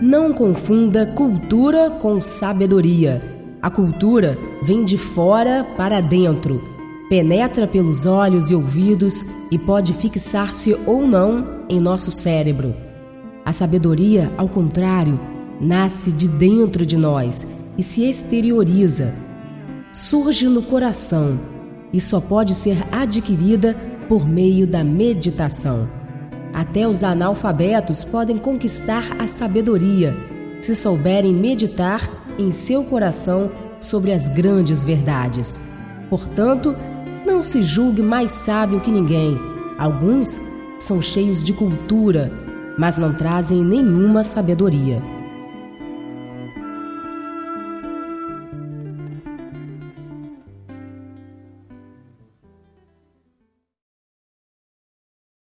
Não confunda cultura com sabedoria. A cultura vem de fora para dentro, penetra pelos olhos e ouvidos e pode fixar-se ou não em nosso cérebro. A sabedoria, ao contrário, nasce de dentro de nós e se exterioriza. Surge no coração e só pode ser adquirida por meio da meditação. Até os analfabetos podem conquistar a sabedoria se souberem meditar em seu coração sobre as grandes verdades. Portanto, não se julgue mais sábio que ninguém. Alguns são cheios de cultura, mas não trazem nenhuma sabedoria.